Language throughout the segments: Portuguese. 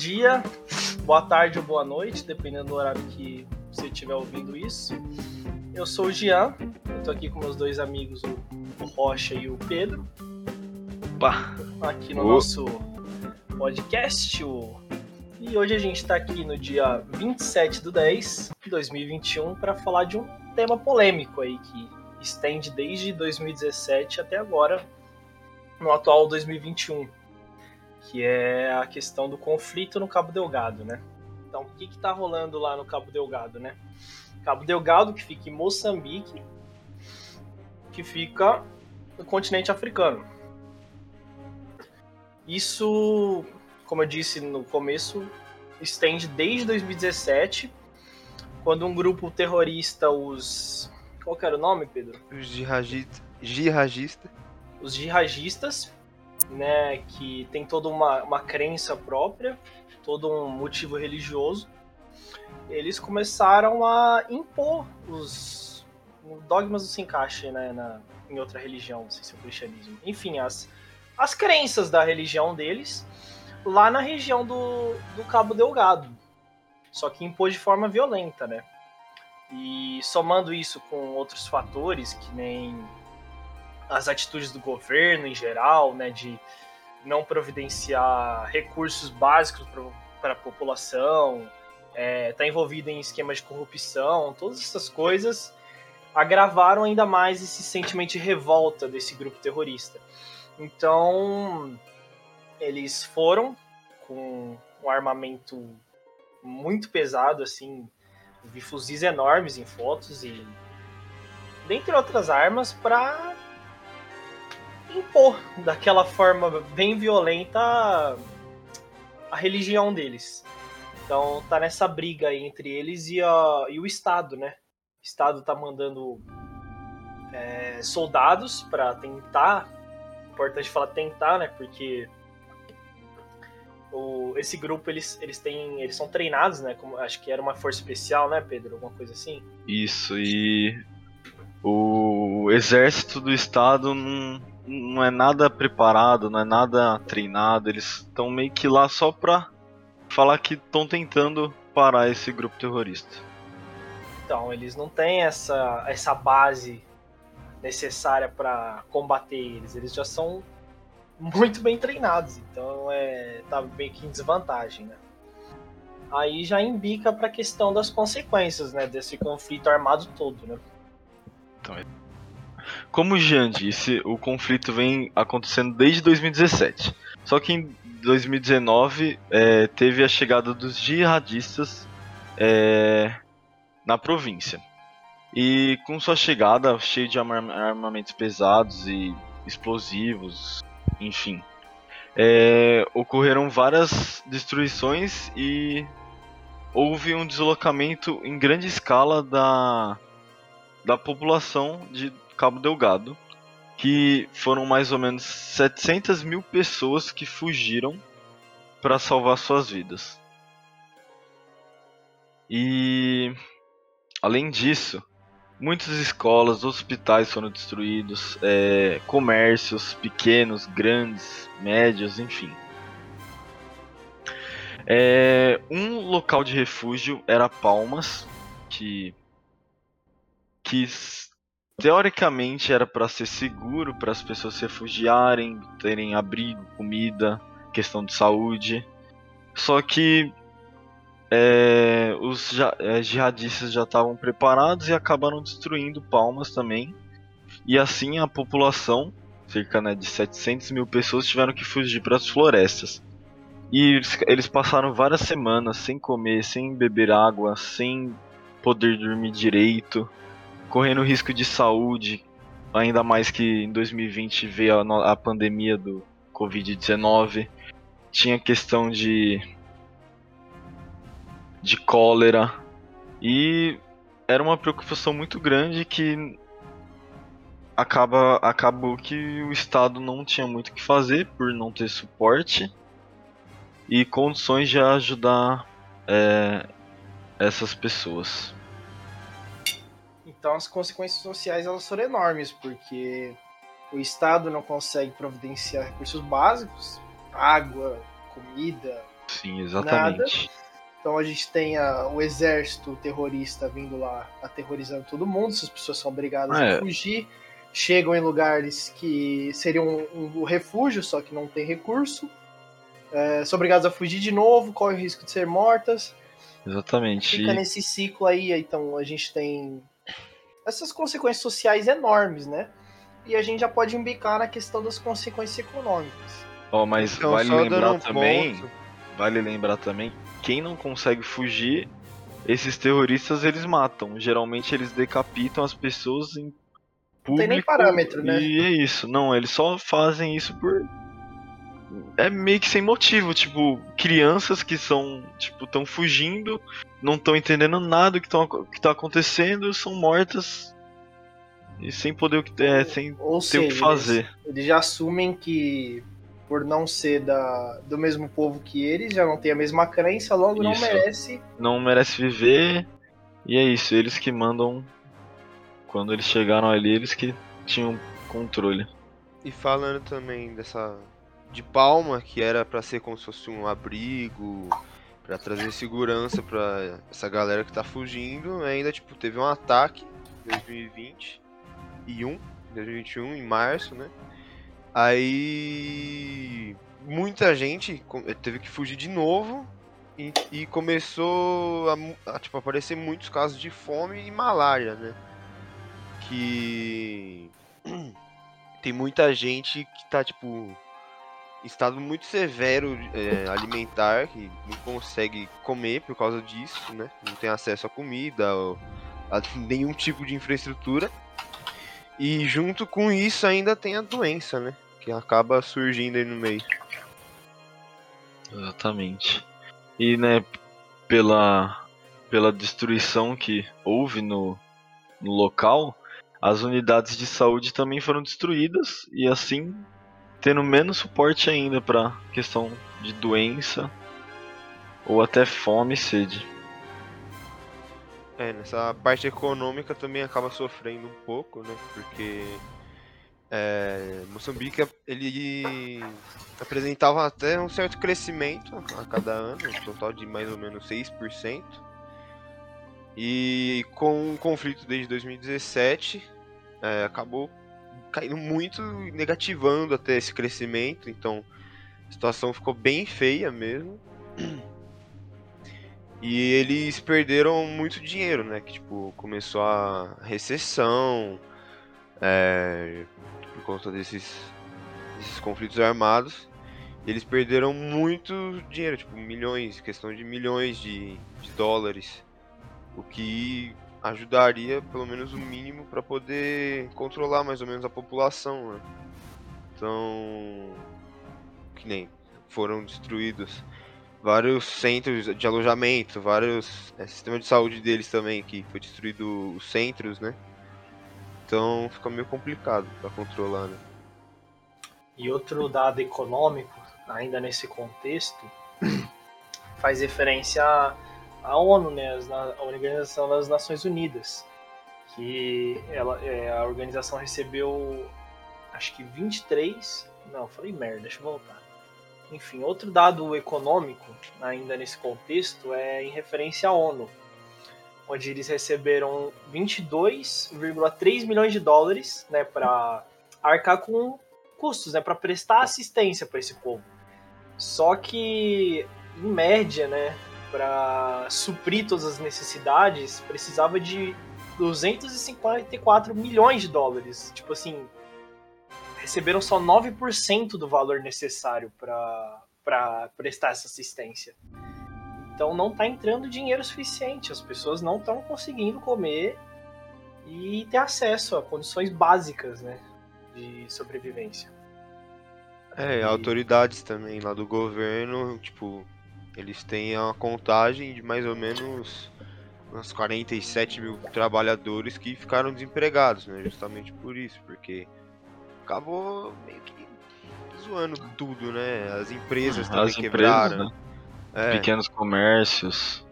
dia, boa tarde ou boa noite, dependendo do horário que você estiver ouvindo isso. Eu sou o Jean, eu tô aqui com meus dois amigos, o Rocha e o Pedro. Opa. Aqui no nosso podcast. E hoje a gente está aqui no dia 27 do 10 de 2021 para falar de um tema polêmico aí que estende desde 2017 até agora, no atual 2021 que é a questão do conflito no Cabo Delgado, né? Então, o que está rolando lá no Cabo Delgado, né? Cabo Delgado, que fica em Moçambique, que fica no continente africano. Isso, como eu disse no começo, estende desde 2017, quando um grupo terrorista, os. Qual que era o nome, Pedro? Os jihadistas. Jihadista. Os jihadistas né, que tem toda uma, uma crença própria, todo um motivo religioso, eles começaram a impor os dogmas do se encaixe né, na, em outra religião, não sei se é o cristianismo. Enfim, as, as crenças da religião deles lá na região do, do Cabo Delgado. Só que impôs de forma violenta, né? E somando isso com outros fatores, que nem as atitudes do governo em geral, né, de não providenciar recursos básicos para a população, está é, tá envolvido em esquemas de corrupção, todas essas coisas agravaram ainda mais esse sentimento de revolta desse grupo terrorista. Então, eles foram com um armamento muito pesado, assim, vi fuzis enormes em fotos e dentre outras armas para impor daquela forma bem violenta a religião deles. Então tá nessa briga entre eles e, a, e o Estado, né? O Estado tá mandando é, soldados para tentar, importante falar tentar, né? Porque o, esse grupo eles, eles têm eles são treinados, né? Como acho que era uma força especial, né, Pedro? Alguma coisa assim. Isso e o exército do Estado não não é nada preparado, não é nada treinado, eles estão meio que lá só pra falar que estão tentando parar esse grupo terrorista. Então, eles não têm essa, essa base necessária para combater eles, eles já são muito bem treinados, então é tá meio que em desvantagem, né? Aí já indica para a questão das consequências, né, desse conflito armado todo, né? Então, como o Jean disse, o conflito vem acontecendo desde 2017. Só que em 2019 é, teve a chegada dos jihadistas é, na província. E com sua chegada, cheio de armamentos pesados e explosivos, enfim, é, ocorreram várias destruições e houve um deslocamento em grande escala da, da população de Cabo Delgado, que foram mais ou menos 700 mil pessoas que fugiram para salvar suas vidas. E além disso, muitas escolas, hospitais foram destruídos, é, comércios pequenos, grandes, médios, enfim. É, um local de refúgio era Palmas, que, que teoricamente era para ser seguro para as pessoas se refugiarem, terem abrigo, comida, questão de saúde. Só que é, os é, jihadistas já estavam preparados e acabaram destruindo Palmas também. E assim a população, cerca né, de 700 mil pessoas, tiveram que fugir para as florestas. E eles, eles passaram várias semanas sem comer, sem beber água, sem poder dormir direito correndo risco de saúde, ainda mais que em 2020 veio a, a pandemia do Covid-19, tinha questão de de cólera e era uma preocupação muito grande que acaba acabou que o estado não tinha muito o que fazer por não ter suporte e condições de ajudar é, essas pessoas. Então as consequências sociais elas foram enormes, porque o Estado não consegue providenciar recursos básicos, água, comida, Sim, exatamente. Nada. Então a gente tem a, o exército terrorista vindo lá aterrorizando todo mundo, essas pessoas são obrigadas É. a fugir, chegam em lugares que seriam um, um refúgio, só que não tem recurso. É, são obrigadas a fugir de novo, correm o risco de ser mortas. Exatamente. Fica nesse ciclo aí, então a gente tem essas consequências sociais enormes, né? E a gente já pode embicar na questão das consequências econômicas. Ó, mas Então, vale lembrar um também, ponto- vale lembrar também, quem não consegue fugir, esses terroristas eles matam. Geralmente eles decapitam as pessoas em público. tem nem parâmetro, né? E é isso. Não, eles só fazem isso por é meio que sem motivo, tipo, crianças que são, tipo, estão fugindo, não estão entendendo nada do que, tão, que tá acontecendo, são mortas e sem poder o que é, sem Ou ter seja, o que fazer. Eles, eles já assumem que por não ser da, do mesmo povo que eles, já não tem a mesma crença, logo não Isso. merece. não merece viver. E é isso, eles que mandam. Quando eles chegaram ali, eles que tinham controle. E falando também dessa de Palma, que era pra ser como se fosse um abrigo, pra trazer segurança pra essa galera que tá fugindo, ainda tipo teve um ataque em 2020 e um, 2021 em março, né? Aí muita gente teve que fugir de novo e, e começou a, a, tipo, aparecer muitos casos de fome e malária, né? Que tem muita gente que tá, tipo, estado muito severo é, alimentar, que não consegue comer por causa disso, né? Não tem acesso a comida, ou a nenhum tipo de infraestrutura. E junto com isso ainda tem a doença, né? Que acaba surgindo aí no meio. Exatamente. E, né, pela, pela destruição que houve no, no local, as unidades de saúde também foram destruídas e assim tendo menos suporte ainda para questão de doença ou até fome e sede. É, nessa parte econômica também acaba sofrendo um pouco, né? Porque é, Moçambique ele apresentava até um certo crescimento a cada ano, um total de mais ou menos 6%. E com o conflito desde 2017, é, acabou caindo muito, negativando até esse crescimento. Então a situação ficou bem feia mesmo. E eles perderam muito dinheiro, né? Que tipo, começou a recessão é, por conta desses, desses conflitos armados. Eles perderam muito dinheiro, tipo, milhões, questão de milhões de, de dólares. O que ajudaria pelo menos o mínimo para poder controlar mais ou menos a população, né? Então, que nem foram destruídos vários centros de alojamento, vários é, sistema de saúde deles também que foi destruído os centros, né? Então fica meio complicado para controlar, né? E outro dado econômico, ainda nesse contexto, faz referência à ONU, né, a Organização das Nações Unidas, que ela, é, a organização recebeu, acho que 23, não, falei merda, deixa eu voltar. Enfim, outro dado econômico, ainda nesse contexto, é em referência à ONU, onde eles receberam 22,3 milhões de dólares né, para arcar com custos, né, para prestar assistência para esse povo. Só que, em média, né, para suprir todas as necessidades, precisava de 254 milhões de dólares. Tipo assim, receberam só 9% do valor necessário para prestar essa assistência. Então não está entrando dinheiro suficiente, as pessoas não estão conseguindo comer e ter acesso a condições básicas né, de sobrevivência. É, E- autoridades também lá do governo, tipo, eles têm a contagem de mais ou menos uns 47 mil trabalhadores que ficaram desempregados, né? Justamente por isso, porque acabou meio que zoando tudo, né? As empresas também As empresas, quebraram. né? É, pequenos comércios.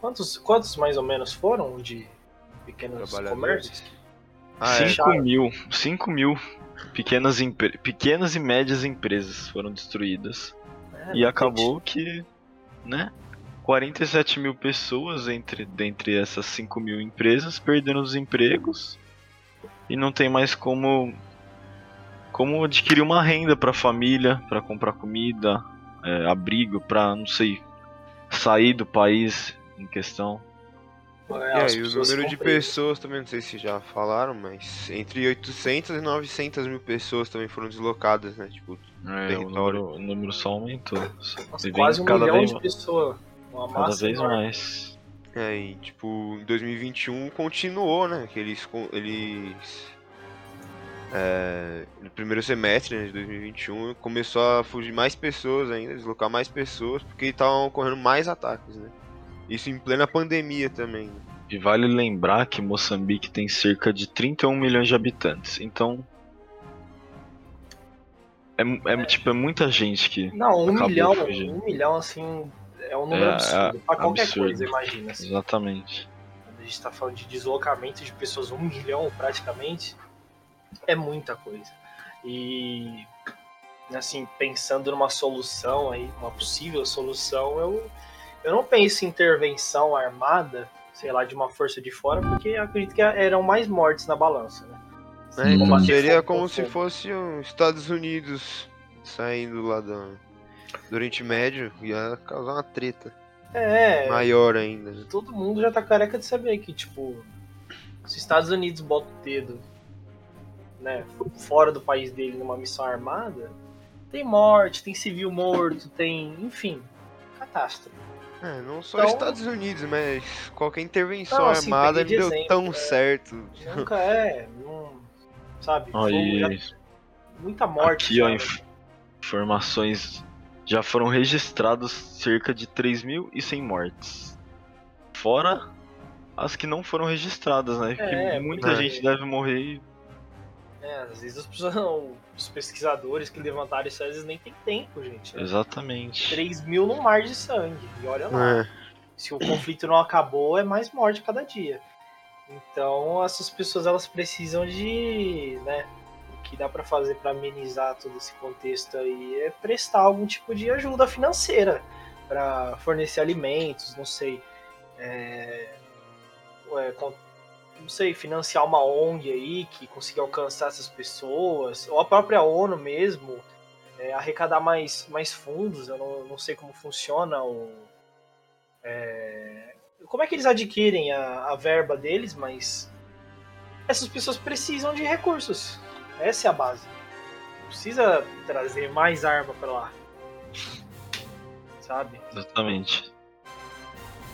Quantos, quantos mais ou menos foram de pequenos comércios? ah, é. 5 mil. 5 mil pequenas, empre- pequenas e médias empresas foram destruídas. É, E acabou que, né? 47 mil pessoas entre dentre essas 5 mil empresas perderam os empregos e não tem mais como como adquirir uma renda para a família, para comprar comida, é, abrigo, para não sei sair do país em questão. É, E o número de pessoas também, não sei se já falaram, mas entre 800 e 900 mil pessoas também foram deslocadas, né? Tipo, É, o número, o número só aumentou. Nossa, E quase um cada milhão vez, de pessoas. Uma cada massa vez enorme. mais. é, e, tipo, em 2021 continuou, né? Que eles. eles é, no primeiro semestre né, de 2021 começou a fugir mais pessoas ainda, deslocar mais pessoas, porque estavam ocorrendo mais ataques, né? Isso em plena pandemia também. E vale lembrar que Moçambique tem cerca de 31 milhões de habitantes. Então. É, mu- é, tipo, é muita gente que. Não, um milhão, fugindo. um milhão, assim, é um número É, absurdo. Pra qualquer absurdo. coisa, imagina. Assim. Exatamente. Quando a gente tá falando de deslocamento de pessoas, um milhão praticamente, é muita coisa. E, assim, pensando numa solução aí, uma possível solução, eu, eu não penso em intervenção armada, sei lá, de uma força de fora, porque eu acredito que eram mais mortes na balança, né? É, então seria como se fosse os Estados Unidos saindo lá do, do Oriente Médio, ia causar uma treta É, maior ainda. né? todo mundo já tá careca de saber que, tipo, se os Estados Unidos botam o dedo, né, fora do país dele numa missão armada, tem morte, tem civil morto, tem, enfim, catástrofe. É, não só Então- Estados Unidos, mas qualquer intervenção Não, assim, armada não deu exemplo, tão é. certo. Nunca é, não, sabe, Ó, e já- muita morte. aqui, ó, já, inf- informações. Já foram registrados cerca de 3.100 mortes. Fora as que não foram registradas, né? Porque É, muita porque- gente deve morrer e É, às vezes as pessoas, os pesquisadores que levantaram isso, vezes nem tem tempo, gente. Exatamente. 3 mil no mar de sangue, e olha lá. É, se o conflito não acabou, é mais morte cada dia. Então, essas pessoas elas precisam de, né, o que dá para fazer para amenizar todo esse contexto aí é prestar algum tipo de ajuda financeira para fornecer alimentos, não sei, é, é, não sei, financiar uma ONG aí que consiga alcançar essas pessoas, ou a própria ONU mesmo, é, arrecadar mais, mais fundos. Eu não, não sei como funciona o, é, como é que eles adquirem a, a verba deles, mas essas pessoas precisam de recursos. Essa é a base. Não precisa trazer mais arma pra lá. Sabe? Exatamente.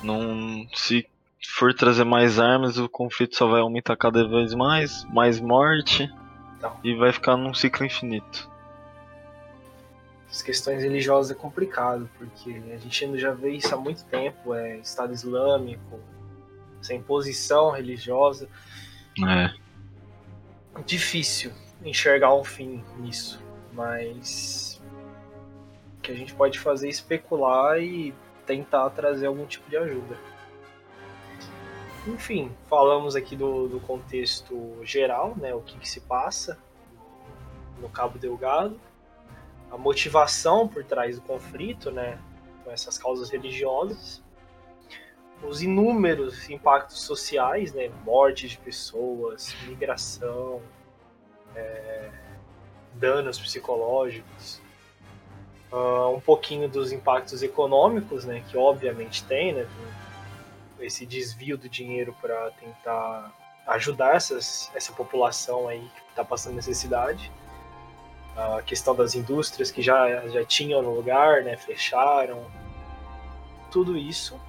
Não. Se for trazer mais armas, o conflito só vai aumentar cada vez mais, mais morte. Não. E vai ficar num ciclo infinito. As questões religiosas é complicado, porque a gente ainda já vê isso há muito tempo, é Estado Islâmico, essa imposição religiosa. É. difícil enxergar um fim nisso, mas o que a gente pode fazer é especular e tentar trazer algum tipo de ajuda. Enfim, falamos aqui do, do contexto geral, né, o que, que se passa no Cabo Delgado, a motivação por trás do conflito, né, com essas causas religiosas, os inúmeros impactos sociais, né, mortes de pessoas, migração, é, danos psicológicos, ah, um pouquinho dos impactos econômicos, né, que obviamente tem, né, esse desvio do dinheiro para tentar ajudar essas, essa população aí que está passando necessidade, a questão das indústrias que já, já tinham no lugar, né, fecharam, tudo isso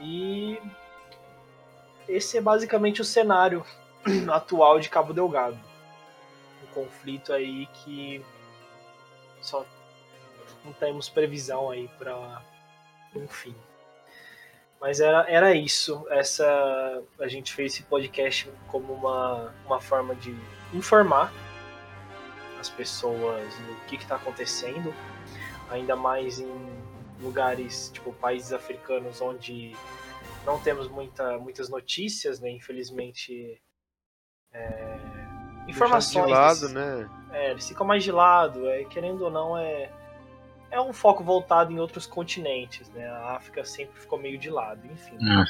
e esse é basicamente o cenário atual de Cabo Delgado. Um conflito aí que só não temos previsão aí para um fim. Mas era, era isso. Essa a gente fez esse podcast como uma, uma forma de informar as pessoas do que está acontecendo, ainda mais em lugares tipo países africanos onde não temos muita, muitas notícias, né? Infelizmente, é, informações. de lado, né? é, eles ficam mais de lado, é, querendo ou não, é, é um foco voltado em outros continentes, né? A África sempre ficou meio de lado, enfim. Hum.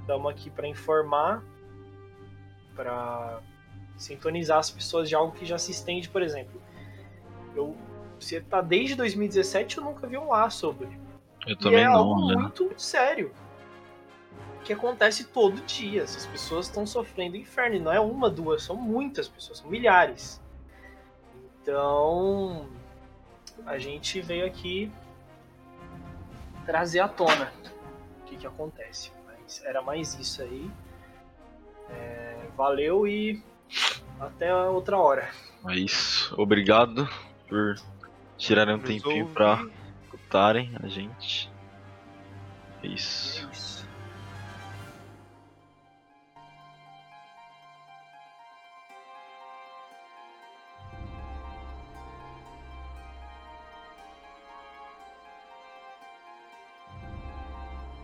Estamos aqui para informar, para sintonizar as pessoas de algo que já se estende, por exemplo. Eu, você tá desde 2017 eu nunca vi um lá sobre. Eu E também é não, algo né? muito sério. Que acontece todo dia. Essas pessoas estão sofrendo inferno. E não é uma, duas, são muitas pessoas, são milhares. Então, a gente veio aqui trazer à tona o que, que acontece. Mas era mais isso aí. É, valeu e até outra hora. É isso. Obrigado por tirarem um tempinho pra escutarem a gente. É isso. É isso.